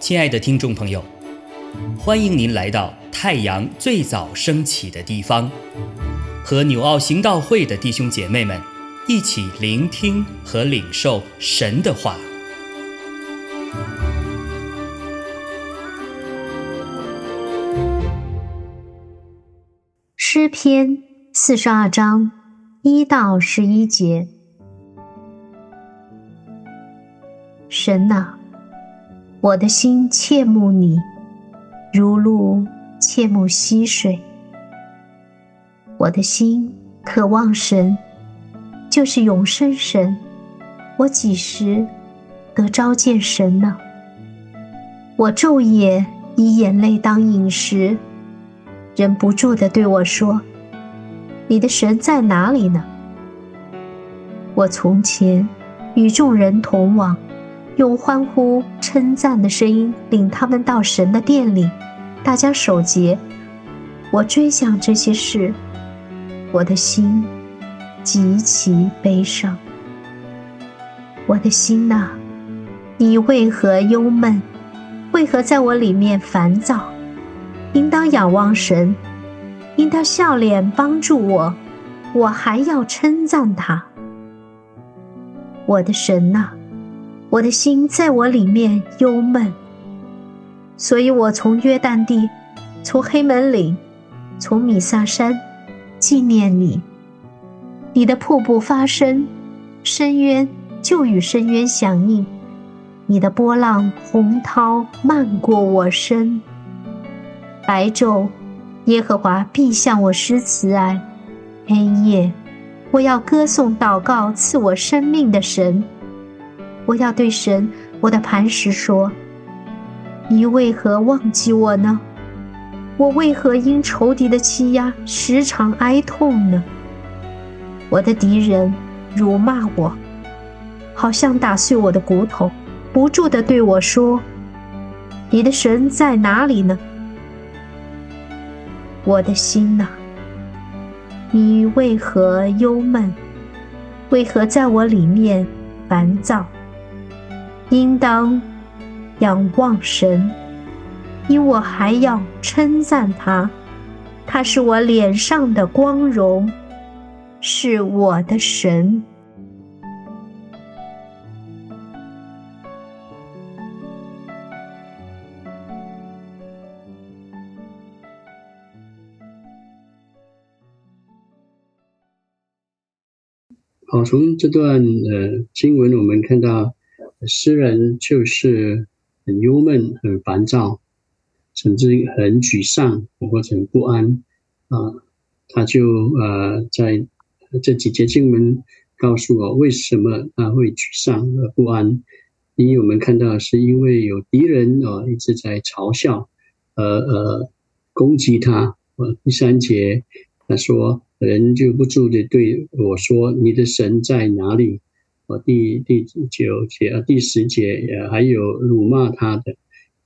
亲爱的听众朋友，欢迎您来到太阳最早升起的地方，和纽奥行道会的弟兄姐妹们一起聆听和领受神的话。诗篇四十二章一到十一节，神呐。我的心切慕你，如鹿切慕溪水。我的心渴望神，就是永生神。我几时得召见神呢？我昼夜以眼泪当饮食，忍不住的对我说：“你的神在哪里呢？”我从前与众人同往。用欢呼称赞的声音领他们到神的殿里，大家守节。我追想这些事，我的心极其悲伤。我的心呐，你为何忧闷？为何在我里面烦躁？应当仰望神，应当笑脸帮助我，我还要称赞他。我的神呐！我的心在我里面忧闷，所以我从约旦地，从黑门岭，从米萨山，纪念你。你的瀑布发声，深渊就与深渊响应；你的波浪洪涛漫过我身。白昼，耶和华必向我施慈爱；黑夜，我要歌颂祷告赐我生命的神。我要对神，我的磐石说：“你为何忘记我呢？我为何因仇敌的欺压时常哀痛呢？我的敌人辱骂我，好像打碎我的骨头，不住地对我说：‘你的神在哪里呢？’我的心呐，你为何忧闷？为何在我里面烦躁？”应当仰望神，因我还要称赞他。他是我脸上的光荣，是我的神。好，从这段呃经文，我们看到。诗人就是很忧闷、很烦躁，甚至很沮丧或者很不安啊。他就呃在这几节经文告诉我，为什么他会沮丧和不安？因为我们看到是因为有敌人啊一直在嘲笑，呃呃攻击他。呃，第三节他说，人就不住的对我说：“你的神在哪里？”第第九节啊，第十节也还有辱骂他的，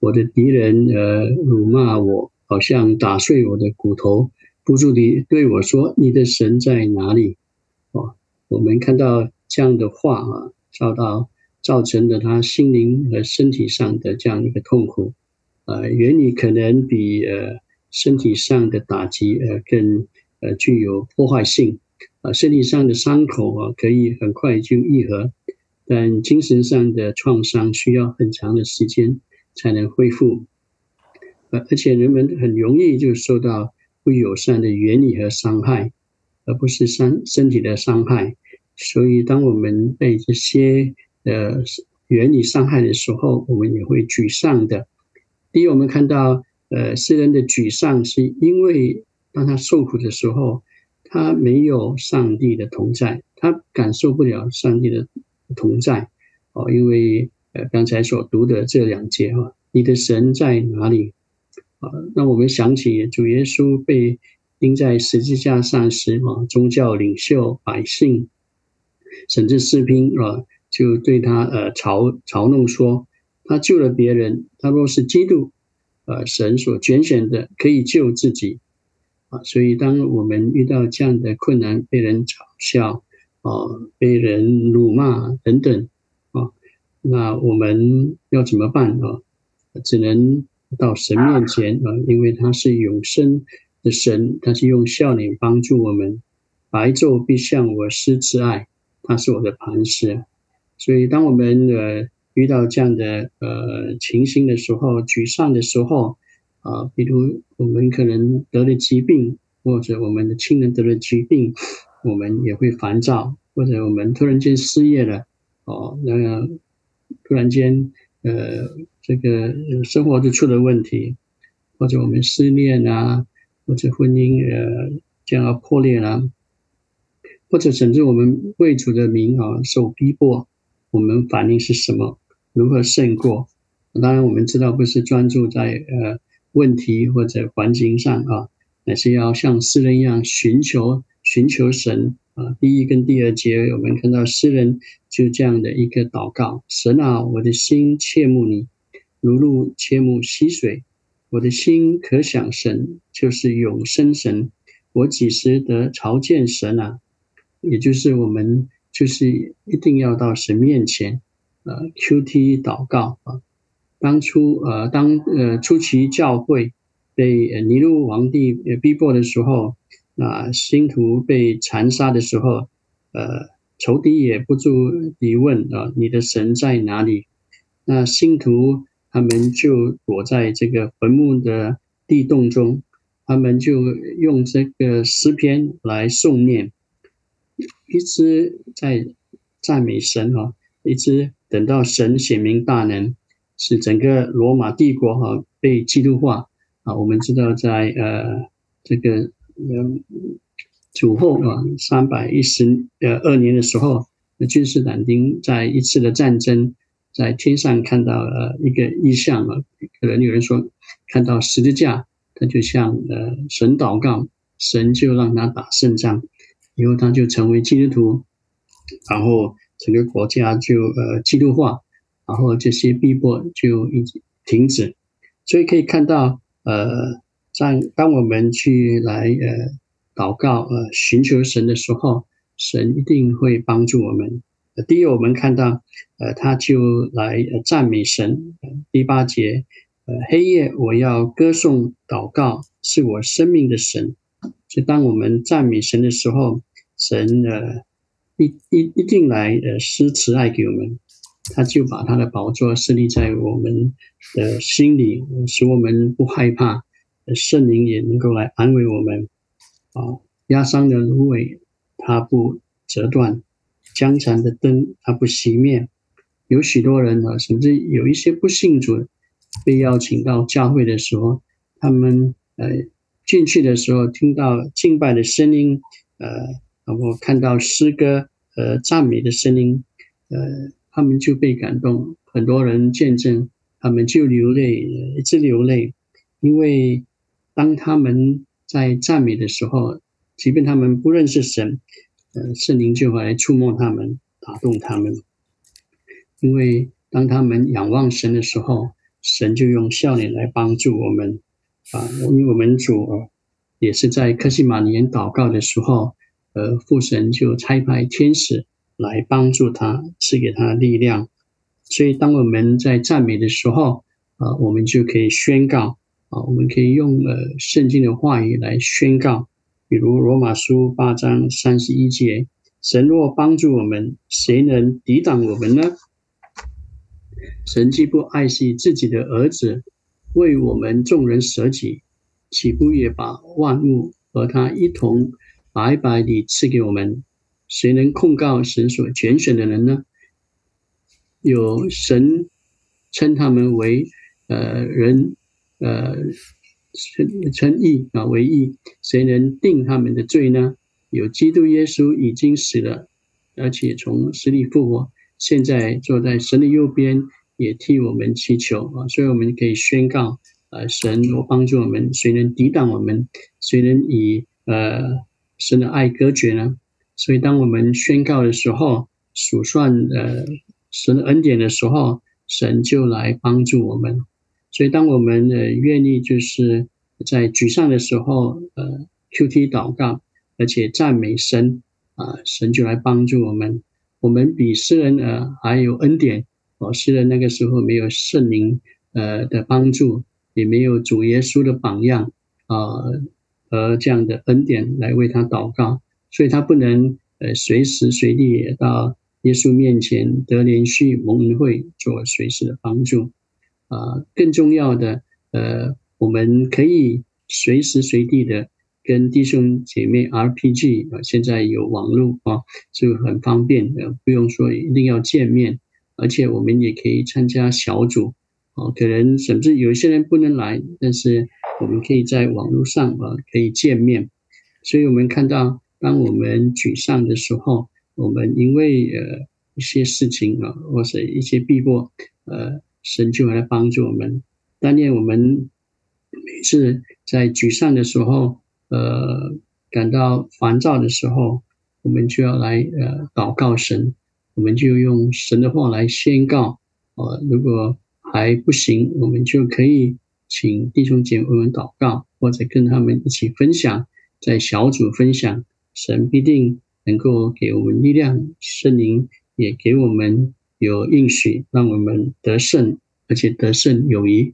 我的敌人呃辱骂我，好像打碎我的骨头，不住地对我说：“你的神在哪里？”哦，我们看到这样的话啊，遭到造成的他心灵和身体上的这样一个痛苦，呃，原理可能比呃身体上的打击呃更呃具有破坏性。啊，身体上的伤口啊，可以很快就愈合，但精神上的创伤需要很长的时间才能恢复。呃，而且人们很容易就受到不友善的言语和伤害，而不是伤身体的伤害。所以，当我们被这些呃言语伤害的时候，我们也会沮丧的。第一，我们看到呃，诗人的沮丧是因为当他受苦的时候。他没有上帝的同在，他感受不了上帝的同在哦，因为呃刚才所读的这两节哈，你的神在哪里啊？让我们想起主耶稣被钉在十字架上时啊，宗教领袖、百姓甚至士兵啊，就对他呃嘲嘲弄说，他救了别人，他若是基督，呃神所拣选的，可以救自己。所以，当我们遇到这样的困难，被人嘲笑，哦，被人辱骂等等，啊，那我们要怎么办啊？只能到神面前啊，因为他是永生的神，他是用笑脸帮助我们。白昼必向我施慈爱，他是我的磐石。所以，当我们呃遇到这样的呃情形的时候，沮丧的时候，啊，比如我们可能得了疾病，或者我们的亲人得了疾病。我们也会烦躁，或者我们突然间失业了，哦，那个突然间，呃，这个生活就出了问题，或者我们失恋啊，或者婚姻呃将要破裂了，或者甚至我们为主的名啊受逼迫，我们反应是什么？如何胜过？当然，我们知道不是专注在呃问题或者环境上啊，乃是要像诗人一样寻求。寻求神啊，第一跟第二节，我们看到诗人就这样的一个祷告：神啊，我的心切慕你，如露切慕溪水。我的心可想神，就是永生神。我几时得朝见神啊？也就是我们就是一定要到神面前，呃，Q T 祷告啊。当初呃，当呃初期教会被尼禄皇帝逼迫的时候。那信徒被残杀的时候，呃，仇敌也不住疑问啊，你的神在哪里？那信徒他们就躲在这个坟墓的地洞中，他们就用这个诗篇来诵念，一直在赞美神哈，一直等到神显明大能，是整个罗马帝国哈被基督化啊。我们知道在呃这个。嗯，主后啊，三百一十呃二年的时候，那君士坦丁在一次的战争，在天上看到了一个异象啊，可能有人说看到十字架，他就向呃神祷告，神就让他打胜仗，以后他就成为基督徒，然后整个国家就呃基督化，然后这些逼迫就一直停止，所以可以看到呃。在当我们去来呃祷告呃寻求神的时候，神一定会帮助我们。第一，我们看到呃他就来赞美神。第八节，呃黑夜我要歌颂祷告，是我生命的神。所以当我们赞美神的时候，神呃一一一定来呃施慈爱给我们，他就把他的宝座设立在我们的心里，使我们不害怕。圣灵也能够来安慰我们啊，压伤的芦苇它不折断，江残的灯它不熄灭。有许多人啊，甚至有一些不信主，被邀请到教会的时候，他们呃进去的时候听到敬拜的声音，呃，然后看到诗歌呃赞美的声音，呃，他们就被感动。很多人见证，他们就流泪，一直流泪，因为。当他们在赞美的时候，即便他们不认识神，呃，圣灵就会来触摸他们，打动他们。因为当他们仰望神的时候，神就用笑脸来帮助我们。啊，因为我们主也是在克西马年祷告的时候，呃，父神就差派天使来帮助他，赐给他力量。所以，当我们在赞美的时候，啊，我们就可以宣告。啊，我们可以用呃圣经的话语来宣告，比如罗马书八章三十一节：神若帮助我们，谁能抵挡我们呢？神既不爱惜自己的儿子，为我们众人舍己，岂不也把万物和他一同白白地赐给我们？谁能控告神所拣选的人呢？有神称他们为呃人。呃，称称义啊为义，谁能定他们的罪呢？有基督耶稣已经死了，而且从死里复活，现在坐在神的右边，也替我们祈求啊！所以我们可以宣告：呃，神我帮助我们，谁能抵挡我们？谁能以呃神的爱隔绝呢？所以当我们宣告的时候，数算呃神恩典的时候，神就来帮助我们。所以，当我们呃愿意就是在沮丧的时候，呃，Q T 祷告，而且赞美神，啊，神就来帮助我们。我们比诗人呃还有恩典哦，诗人那个时候没有圣灵呃的帮助，也没有主耶稣的榜样啊和这样的恩典来为他祷告，所以他不能呃随时随地到耶稣面前得连续蒙恩会做随时的帮助啊。更重要的呃，我们可以随时随地的。跟弟兄姐妹 RPG 啊，现在有网络啊，就很方便的，不用说一定要见面，而且我们也可以参加小组啊，可能甚至有些人不能来，但是我们可以在网络上啊可以见面。所以我们看到，当我们沮丧的时候，我们因为呃一些事情啊，或者一些逼迫，呃，神就来帮助我们。当念我们每次在沮丧的时候。呃，感到烦躁的时候，我们就要来呃祷告神，我们就用神的话来宣告。呃，如果还不行，我们就可以请弟兄姐妹们祷告，或者跟他们一起分享，在小组分享，神必定能够给我们力量，圣灵也给我们有应许，让我们得胜，而且得胜有余。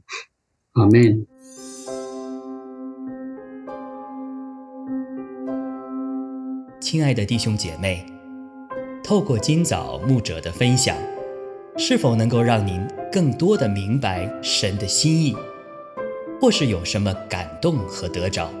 阿门。亲爱的弟兄姐妹，透过今早牧者的分享，是否能够让您更多的明白神的心意，或是有什么感动和得着？